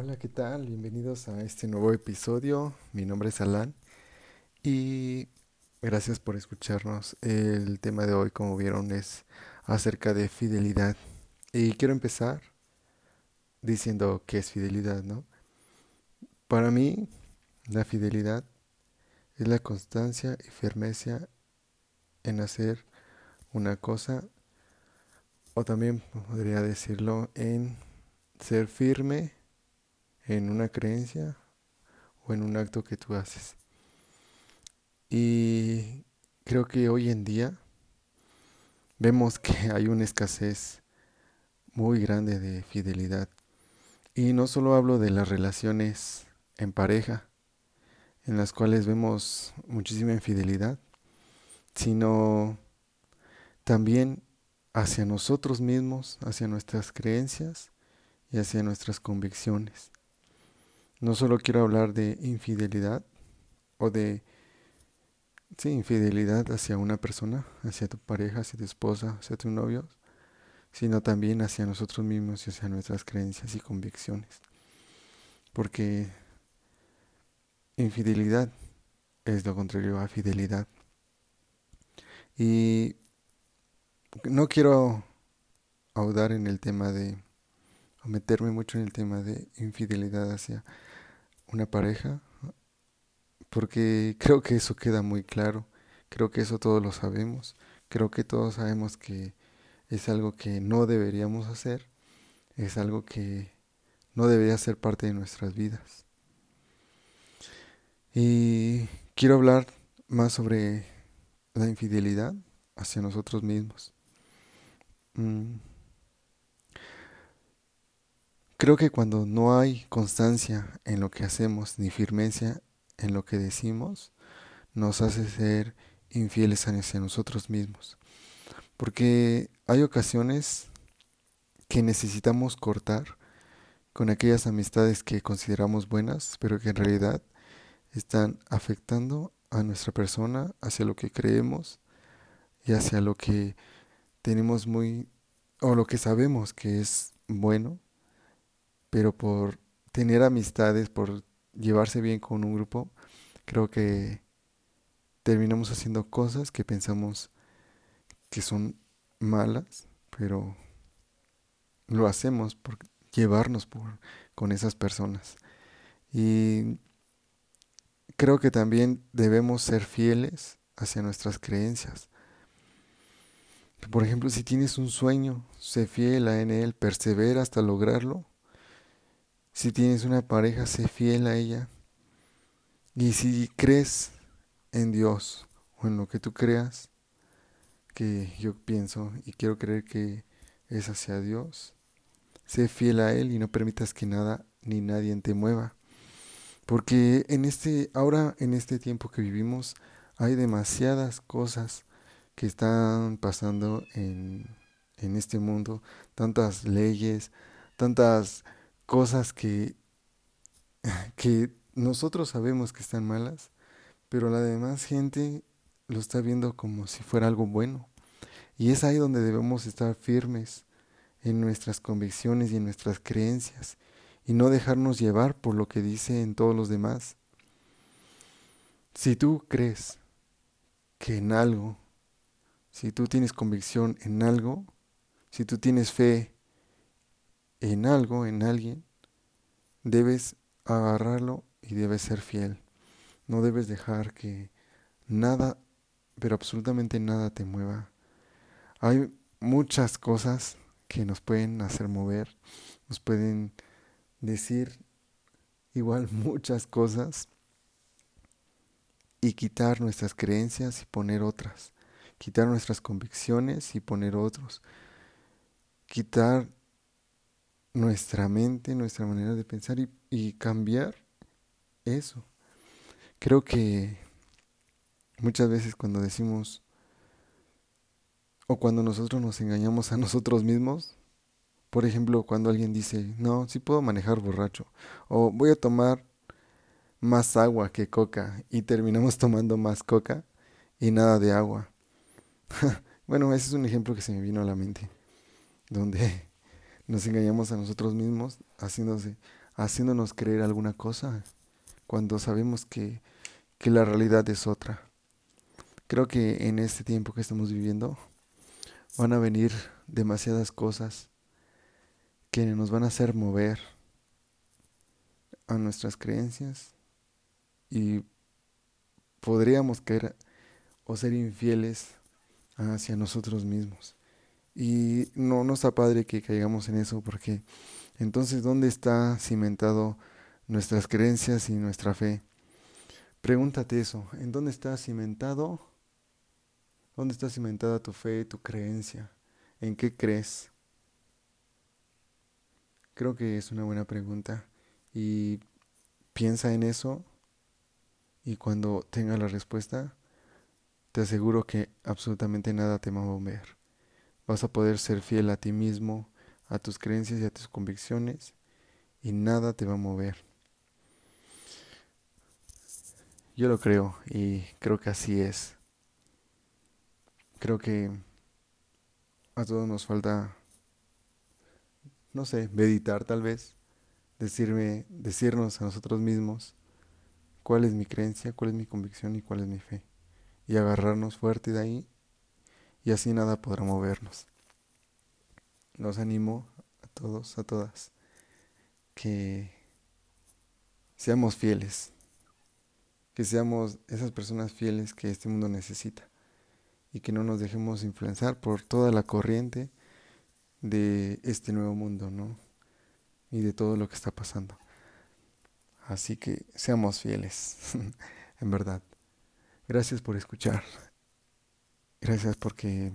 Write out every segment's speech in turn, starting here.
Hola, ¿qué tal? Bienvenidos a este nuevo episodio. Mi nombre es Alan y gracias por escucharnos. El tema de hoy, como vieron, es acerca de fidelidad. Y quiero empezar diciendo qué es fidelidad, ¿no? Para mí, la fidelidad es la constancia y firmeza en hacer una cosa, o también podría decirlo en ser firme en una creencia o en un acto que tú haces. Y creo que hoy en día vemos que hay una escasez muy grande de fidelidad. Y no solo hablo de las relaciones en pareja, en las cuales vemos muchísima infidelidad, sino también hacia nosotros mismos, hacia nuestras creencias y hacia nuestras convicciones. No solo quiero hablar de infidelidad o de sí, infidelidad hacia una persona, hacia tu pareja, hacia tu esposa, hacia tu novio, sino también hacia nosotros mismos y hacia nuestras creencias y convicciones. Porque infidelidad es lo contrario a fidelidad. Y no quiero audar en el tema de, o meterme mucho en el tema de infidelidad hacia una pareja, porque creo que eso queda muy claro, creo que eso todos lo sabemos, creo que todos sabemos que es algo que no deberíamos hacer, es algo que no debería ser parte de nuestras vidas. Y quiero hablar más sobre la infidelidad hacia nosotros mismos. Mm. Creo que cuando no hay constancia en lo que hacemos ni firmeza en lo que decimos, nos hace ser infieles hacia nosotros mismos. Porque hay ocasiones que necesitamos cortar con aquellas amistades que consideramos buenas, pero que en realidad están afectando a nuestra persona, hacia lo que creemos y hacia lo que tenemos muy, o lo que sabemos que es bueno pero por tener amistades, por llevarse bien con un grupo, creo que terminamos haciendo cosas que pensamos que son malas, pero lo hacemos por llevarnos con esas personas. Y creo que también debemos ser fieles hacia nuestras creencias. Por ejemplo, si tienes un sueño, sé fiel a él, persevera hasta lograrlo si tienes una pareja, sé fiel a ella. Y si crees en Dios o en lo que tú creas, que yo pienso y quiero creer que es hacia Dios, sé fiel a Él y no permitas que nada ni nadie te mueva. Porque en este, ahora en este tiempo que vivimos, hay demasiadas cosas que están pasando en, en este mundo, tantas leyes, tantas cosas que, que nosotros sabemos que están malas, pero la demás gente lo está viendo como si fuera algo bueno. Y es ahí donde debemos estar firmes en nuestras convicciones y en nuestras creencias y no dejarnos llevar por lo que dicen todos los demás. Si tú crees que en algo, si tú tienes convicción en algo, si tú tienes fe en algo, en alguien, debes agarrarlo y debes ser fiel. No debes dejar que nada, pero absolutamente nada te mueva. Hay muchas cosas que nos pueden hacer mover, nos pueden decir igual muchas cosas y quitar nuestras creencias y poner otras, quitar nuestras convicciones y poner otros, quitar nuestra mente, nuestra manera de pensar y, cambiar eso. Creo que muchas veces cuando decimos o cuando nosotros nos engañamos a nosotros mismos, por ejemplo, cuando alguien dice, no, sí puedo manejar borracho, o voy a tomar más agua que coca, y terminamos tomando más coca y nada de agua. bueno, ese es un ejemplo que se me vino a la mente, donde nos engañamos a nosotros mismos haciéndose, haciéndonos creer alguna cosa cuando sabemos que, que la realidad es otra. Creo que en este tiempo que estamos viviendo van a venir demasiadas cosas que nos van a hacer mover a nuestras creencias y podríamos caer o ser infieles hacia nosotros mismos. Y no, no está padre que caigamos en eso porque entonces ¿dónde está cimentado nuestras creencias y nuestra fe? Pregúntate eso, ¿en dónde está cimentado? ¿Dónde está cimentada tu fe, tu creencia? ¿En qué crees? Creo que es una buena pregunta y piensa en eso y cuando tenga la respuesta, te aseguro que absolutamente nada te va a mover. Vas a poder ser fiel a ti mismo, a tus creencias y a tus convicciones y nada te va a mover. Yo lo creo y creo que así es. Creo que a todos nos falta no sé, meditar tal vez, decirme, decirnos a nosotros mismos cuál es mi creencia, cuál es mi convicción y cuál es mi fe. Y agarrarnos fuerte de ahí y así nada podrá movernos. Los animo a todos, a todas, que seamos fieles, que seamos esas personas fieles que este mundo necesita y que no nos dejemos influenciar por toda la corriente de este nuevo mundo, ¿no? Y de todo lo que está pasando. Así que seamos fieles, en verdad. Gracias por escuchar. Gracias porque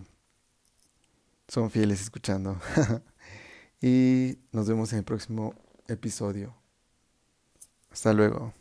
son fieles escuchando. y nos vemos en el próximo episodio. Hasta luego.